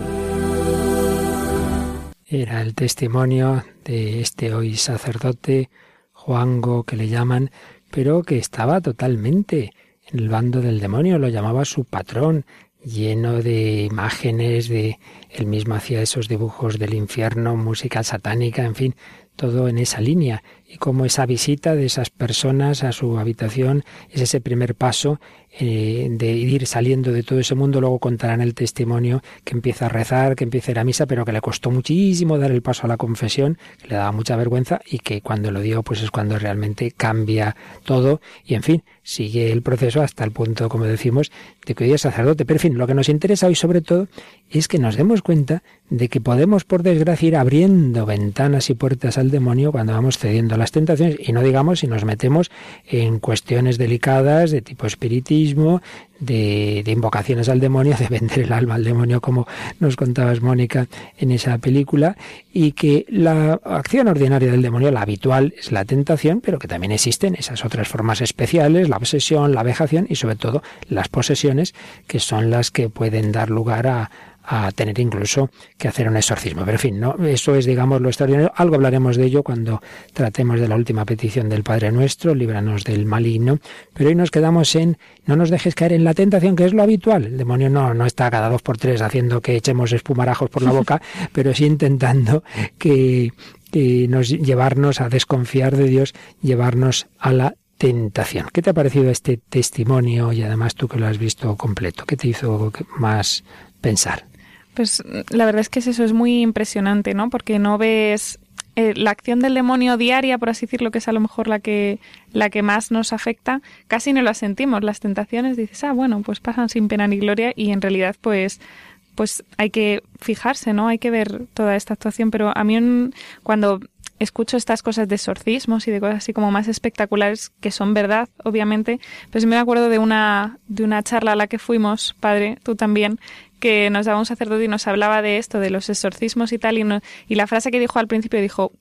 Era el testimonio de este hoy sacerdote, Juango, que le llaman, pero que estaba totalmente en el bando del demonio, lo llamaba su patrón, lleno de imágenes, de él mismo hacía esos dibujos del infierno, música satánica, en fin, todo en esa línea y cómo esa visita de esas personas a su habitación es ese primer paso eh, de ir saliendo de todo ese mundo. Luego contarán el testimonio que empieza a rezar, que empieza a ir a misa, pero que le costó muchísimo dar el paso a la confesión, que le daba mucha vergüenza y que cuando lo dio, pues es cuando realmente cambia todo. Y en fin, sigue el proceso hasta el punto, como decimos, de que hoy es sacerdote. Pero en fin, lo que nos interesa hoy sobre todo es que nos demos cuenta de que podemos, por desgracia, ir abriendo ventanas y puertas al demonio cuando vamos cediendo las tentaciones y no digamos si nos metemos en cuestiones delicadas de tipo espiritismo, de, de, invocaciones al demonio, de vender el alma al demonio, como nos contabas, Mónica, en esa película, y que la acción ordinaria del demonio, la habitual, es la tentación, pero que también existen esas otras formas especiales, la obsesión, la vejación y sobre todo las posesiones, que son las que pueden dar lugar a, a tener incluso que hacer un exorcismo. Pero en fin, ¿no? eso es, digamos, lo extraordinario. Algo hablaremos de ello cuando tratemos de la última petición del Padre Nuestro, líbranos del maligno. Pero hoy nos quedamos en no nos dejes caer en la tentación, que es lo habitual. El demonio no, no está cada dos por tres haciendo que echemos espumarajos por la boca, pero sí intentando que, que nos llevarnos a desconfiar de Dios, llevarnos a la tentación. ¿Qué te ha parecido este testimonio y además tú que lo has visto completo? ¿Qué te hizo más pensar? Pues la verdad es que eso, es muy impresionante, ¿no? Porque no ves eh, la acción del demonio diaria, por así decirlo, que es a lo mejor la que, la que más nos afecta, casi no la sentimos. Las tentaciones dices, ah, bueno, pues pasan sin pena ni gloria y en realidad pues pues hay que fijarse, ¿no? Hay que ver toda esta actuación, pero a mí cuando escucho estas cosas de exorcismos y de cosas así como más espectaculares que son verdad, obviamente, pues me acuerdo de una de una charla a la que fuimos, padre, tú también, que nos daba un sacerdote y nos hablaba de esto, de los exorcismos y tal, y, y la frase que dijo al principio dijo,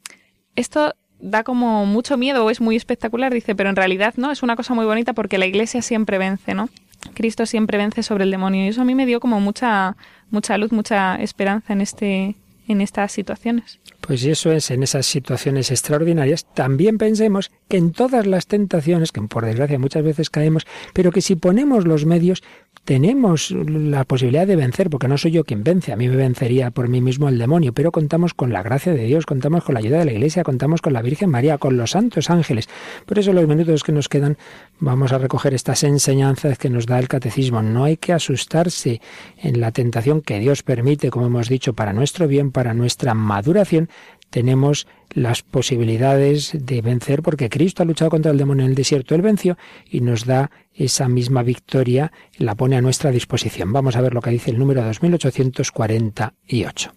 esto da como mucho miedo o es muy espectacular, dice, pero en realidad no, es una cosa muy bonita porque la iglesia siempre vence, ¿no? Cristo siempre vence sobre el demonio y eso a mí me dio como mucha mucha luz, mucha esperanza en este en estas situaciones. Pues eso es, en esas situaciones extraordinarias, también pensemos que en todas las tentaciones, que por desgracia muchas veces caemos, pero que si ponemos los medios, tenemos la posibilidad de vencer, porque no soy yo quien vence, a mí me vencería por mí mismo el demonio, pero contamos con la gracia de Dios, contamos con la ayuda de la Iglesia, contamos con la Virgen María, con los santos ángeles. Por eso los minutos que nos quedan vamos a recoger estas enseñanzas que nos da el catecismo. No hay que asustarse en la tentación que Dios permite, como hemos dicho, para nuestro bien, para nuestra maduración, tenemos las posibilidades de vencer porque Cristo ha luchado contra el demonio en el desierto, él venció y nos da esa misma victoria, la pone a nuestra disposición. Vamos a ver lo que dice el número 2848.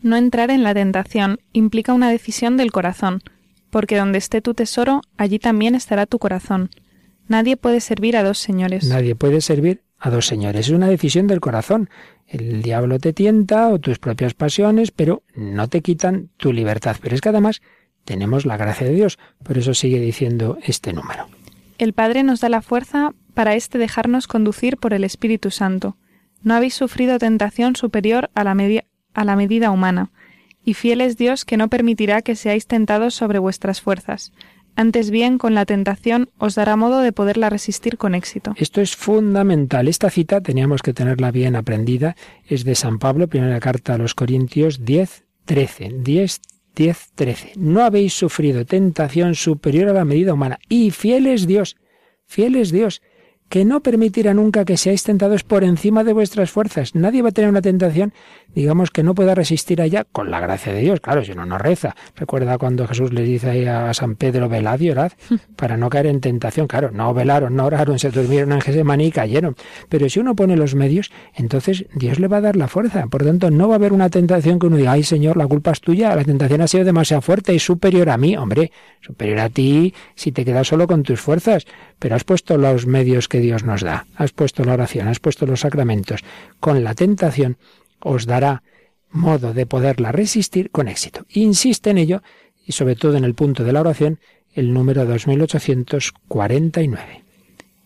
No entrar en la tentación implica una decisión del corazón, porque donde esté tu tesoro, allí también estará tu corazón. Nadie puede servir a dos señores. Nadie puede servir a dos señores. Es una decisión del corazón. El diablo te tienta o tus propias pasiones, pero no te quitan tu libertad. Pero es que además tenemos la gracia de Dios. Por eso sigue diciendo este número. El Padre nos da la fuerza para este dejarnos conducir por el Espíritu Santo. No habéis sufrido tentación superior a la, a la medida humana, y fiel es Dios que no permitirá que seáis tentados sobre vuestras fuerzas. Antes bien, con la tentación os dará modo de poderla resistir con éxito. Esto es fundamental. Esta cita teníamos que tenerla bien aprendida. Es de San Pablo, primera carta a los Corintios 10, 13. 10, 10, 13. No habéis sufrido tentación superior a la medida humana. Y fiel es Dios. Fiel es Dios que no permitirá nunca que seáis tentados por encima de vuestras fuerzas. Nadie va a tener una tentación, digamos, que no pueda resistir a ella con la gracia de Dios. Claro, si uno no reza. Recuerda cuando Jesús le dice a San Pedro, velad y orad, para no caer en tentación. Claro, no velaron, no oraron, se durmieron en Gesemaní y cayeron. Pero si uno pone los medios, entonces Dios le va a dar la fuerza. Por tanto, no va a haber una tentación que uno diga, ay Señor, la culpa es tuya, la tentación ha sido demasiado fuerte y superior a mí. Hombre, superior a ti si te quedas solo con tus fuerzas pero has puesto los medios que Dios nos da, has puesto la oración, has puesto los sacramentos. Con la tentación os dará modo de poderla resistir con éxito. Insiste en ello, y sobre todo en el punto de la oración, el número 2849.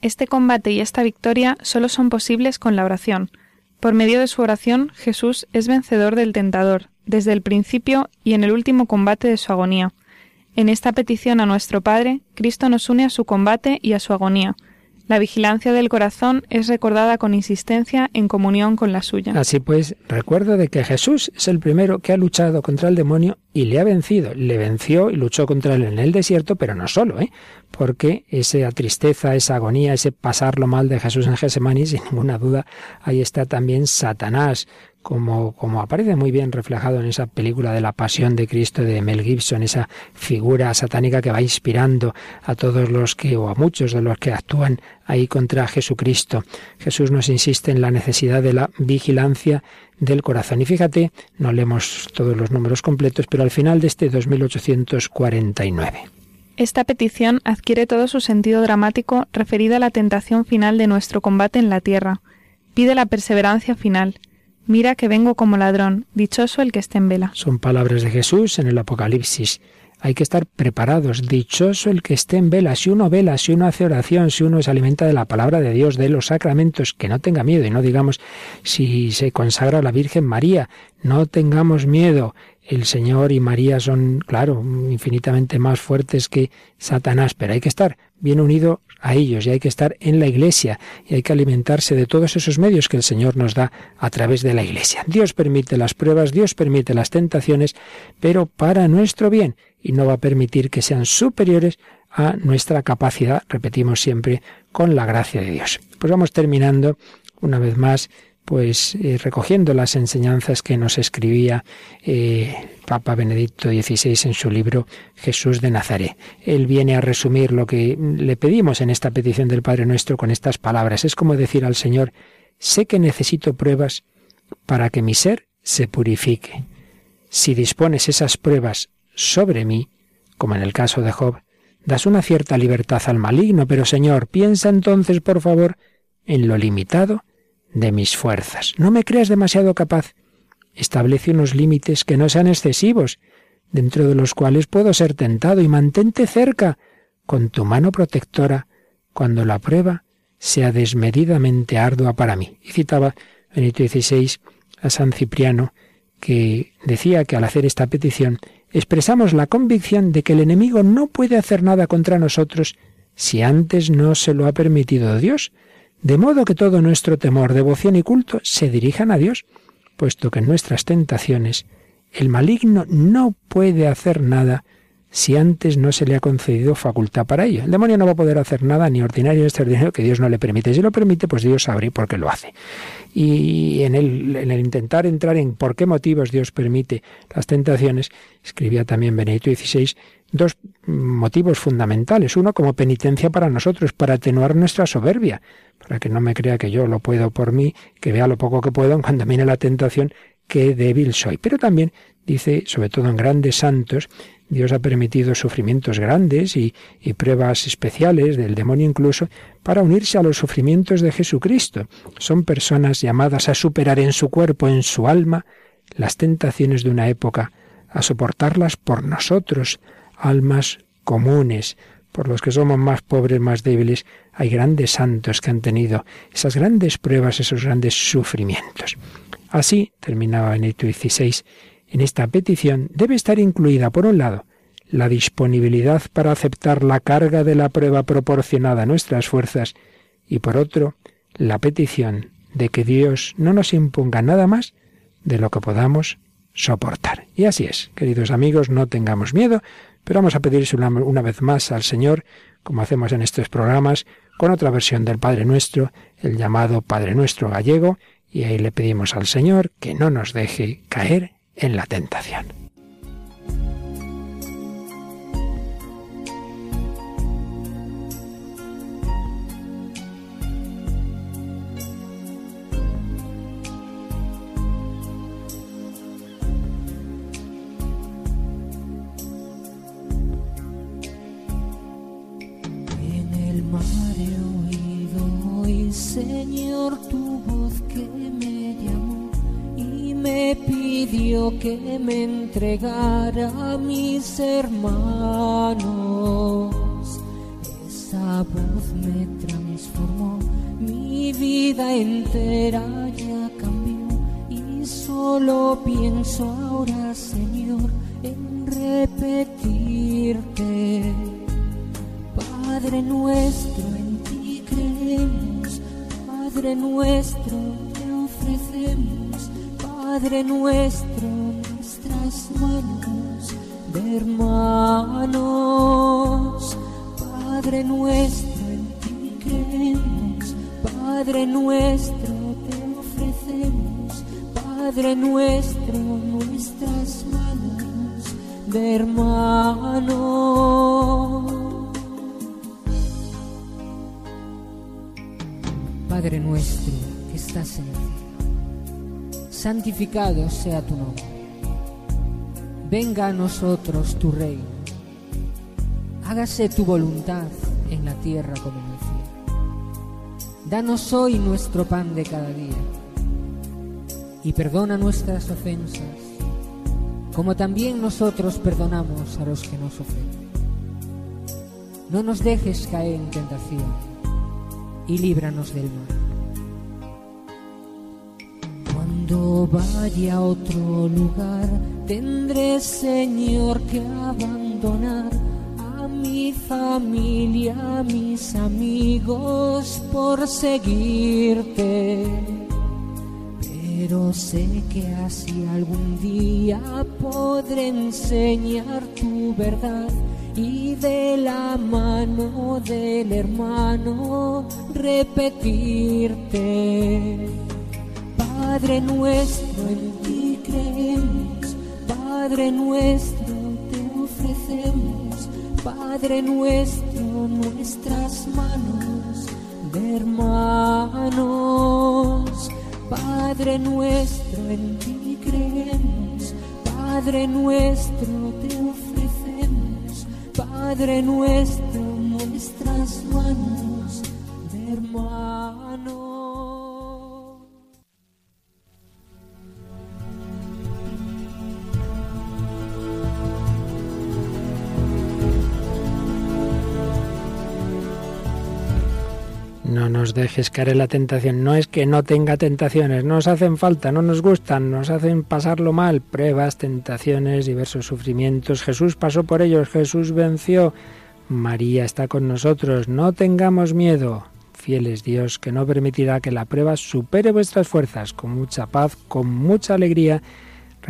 Este combate y esta victoria solo son posibles con la oración. Por medio de su oración, Jesús es vencedor del tentador, desde el principio y en el último combate de su agonía. En esta petición a nuestro Padre, Cristo nos une a su combate y a su agonía. La vigilancia del corazón es recordada con insistencia en comunión con la suya. Así pues, recuerdo de que Jesús es el primero que ha luchado contra el demonio y le ha vencido. Le venció y luchó contra él en el desierto, pero no solo, ¿eh? porque esa tristeza, esa agonía, ese pasarlo mal de Jesús en Gesemaní, sin ninguna duda, ahí está también Satanás, como, como aparece muy bien reflejado en esa película de la Pasión de Cristo de Mel Gibson, esa figura satánica que va inspirando a todos los que, o a muchos de los que actúan ahí contra Jesucristo. Jesús nos insiste en la necesidad de la vigilancia del corazón. Y fíjate, no leemos todos los números completos, pero al final de este 2849. Esta petición adquiere todo su sentido dramático referida a la tentación final de nuestro combate en la tierra. Pide la perseverancia final Mira que vengo como ladrón, dichoso el que esté en vela. Son palabras de Jesús en el Apocalipsis. Hay que estar preparados, dichoso el que esté en vela. Si uno vela, si uno hace oración, si uno se alimenta de la palabra de Dios, de los sacramentos, que no tenga miedo y no digamos si se consagra a la Virgen María, no tengamos miedo. El Señor y María son, claro, infinitamente más fuertes que Satanás, pero hay que estar bien unido a ellos y hay que estar en la iglesia y hay que alimentarse de todos esos medios que el Señor nos da a través de la iglesia. Dios permite las pruebas, Dios permite las tentaciones, pero para nuestro bien y no va a permitir que sean superiores a nuestra capacidad, repetimos siempre, con la gracia de Dios. Pues vamos terminando una vez más pues eh, recogiendo las enseñanzas que nos escribía eh, Papa Benedicto XVI en su libro Jesús de Nazaret. Él viene a resumir lo que le pedimos en esta petición del Padre Nuestro con estas palabras. Es como decir al Señor, sé que necesito pruebas para que mi ser se purifique. Si dispones esas pruebas sobre mí, como en el caso de Job, das una cierta libertad al maligno, pero Señor, piensa entonces, por favor, en lo limitado de mis fuerzas. No me creas demasiado capaz. Establece unos límites que no sean excesivos, dentro de los cuales puedo ser tentado, y mantente cerca, con tu mano protectora, cuando la prueba sea desmedidamente ardua para mí. Y citaba Benito XVI a San Cipriano, que decía que al hacer esta petición expresamos la convicción de que el enemigo no puede hacer nada contra nosotros si antes no se lo ha permitido Dios, de modo que todo nuestro temor, devoción y culto se dirijan a Dios, puesto que en nuestras tentaciones el maligno no puede hacer nada si antes no se le ha concedido facultad para ello. El demonio no va a poder hacer nada ni ordinario ni extraordinario que Dios no le permite. Si lo permite, pues Dios sabrá por qué lo hace. Y en el, en el intentar entrar en por qué motivos Dios permite las tentaciones, escribía también Benedicto XVI, dos motivos fundamentales. Uno, como penitencia para nosotros, para atenuar nuestra soberbia, para que no me crea que yo lo puedo por mí, que vea lo poco que puedo cuando viene la tentación, qué débil soy. Pero también dice, sobre todo en grandes santos, Dios ha permitido sufrimientos grandes y, pruebas especiales del demonio incluso para unirse a los sufrimientos de Jesucristo. Son personas llamadas a superar en su cuerpo, en su alma, las tentaciones de una época, a soportarlas por nosotros, almas comunes, por los que somos más pobres, más débiles, hay grandes santos que han tenido esas grandes pruebas, esos grandes sufrimientos. Así, terminaba Benedicto XVI, en esta petición debe estar incluida, por un lado, la disponibilidad para aceptar la carga de la prueba proporcionada a nuestras fuerzas y por otro, la petición de que Dios no nos imponga nada más de lo que podamos soportar. Y así es, queridos amigos, no tengamos miedo, pero vamos a pedirse una, una, vez más al Señor, como hacemos en estos programas, con otra versión del Padre Nuestro, el llamado Padre Nuestro gallego, y ahí le pedimos al Señor que no nos deje caer en la tentación. Que me entregara a mis hermanos. Esa voz me transformó, mi vida entera ya cambió y solo pienso santificado sea tu nombre. Venga a nosotros tu reino. Hágase tu voluntad en la tierra como en el cielo. Danos hoy nuestro pan de cada día y perdona nuestras ofensas, como también nosotros perdonamos a los que nos ofenden. No nos dejes caer en tentación y líbranos del mal. Cuando vaya a otro lugar, tendré, Señor, que abandonar a mi familia, a mis amigos por seguirte. Pero sé que así algún día podré enseñar tu verdad y de la mano del hermano repetirte. Padre nuestro, en ti creemos, Padre nuestro, te ofrecemos, Padre nuestro, nuestras manos de hermanos. Padre nuestro, en ti creemos, Padre nuestro, te ofrecemos, Padre nuestro, nuestras manos de hermanos. No nos dejes caer en la tentación. No es que no tenga tentaciones, nos hacen falta, no nos gustan, nos hacen pasarlo mal. Pruebas, tentaciones, diversos sufrimientos. Jesús pasó por ellos, Jesús venció. María está con nosotros. No tengamos miedo. Fiel es Dios, que no permitirá que la prueba supere vuestras fuerzas. Con mucha paz, con mucha alegría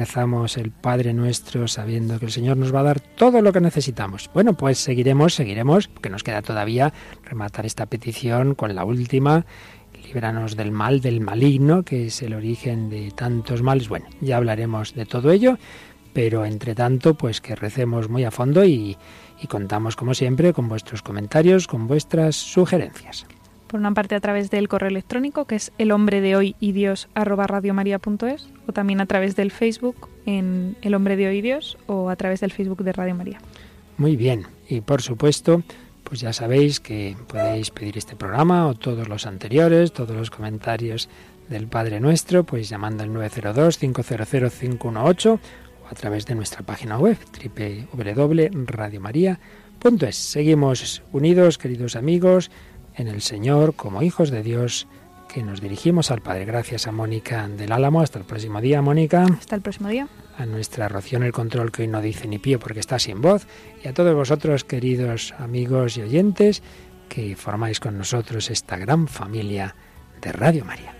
rezamos el Padre nuestro sabiendo que el Señor nos va a dar todo lo que necesitamos. Bueno, pues seguiremos, seguiremos, porque nos queda todavía rematar esta petición con la última. Líbranos del mal, del maligno, que es el origen de tantos males. Bueno, ya hablaremos de todo ello, pero entre tanto, pues que recemos muy a fondo y, y contamos, como siempre, con vuestros comentarios, con vuestras sugerencias. Por una parte a través del correo electrónico que es el hombre de hoy y Dios arroba radiomaria.es o también a través del Facebook en el hombre de hoy Dios o a través del Facebook de Radio María. Muy bien, y por supuesto, pues ya sabéis que podéis pedir este programa o todos los anteriores, todos los comentarios del Padre Nuestro, pues llamando al 902-500-518 o a través de nuestra página web www.radiomaria.es. Seguimos unidos, queridos amigos, en el Señor como hijos de Dios que nos dirigimos al Padre. Gracias a Mónica del Álamo. Hasta el próximo día, Mónica. Hasta el próximo día. A nuestra Rocío en el control que hoy no dice ni pío porque está sin voz. Y a todos vosotros, queridos amigos y oyentes, que formáis con nosotros esta gran familia de Radio María.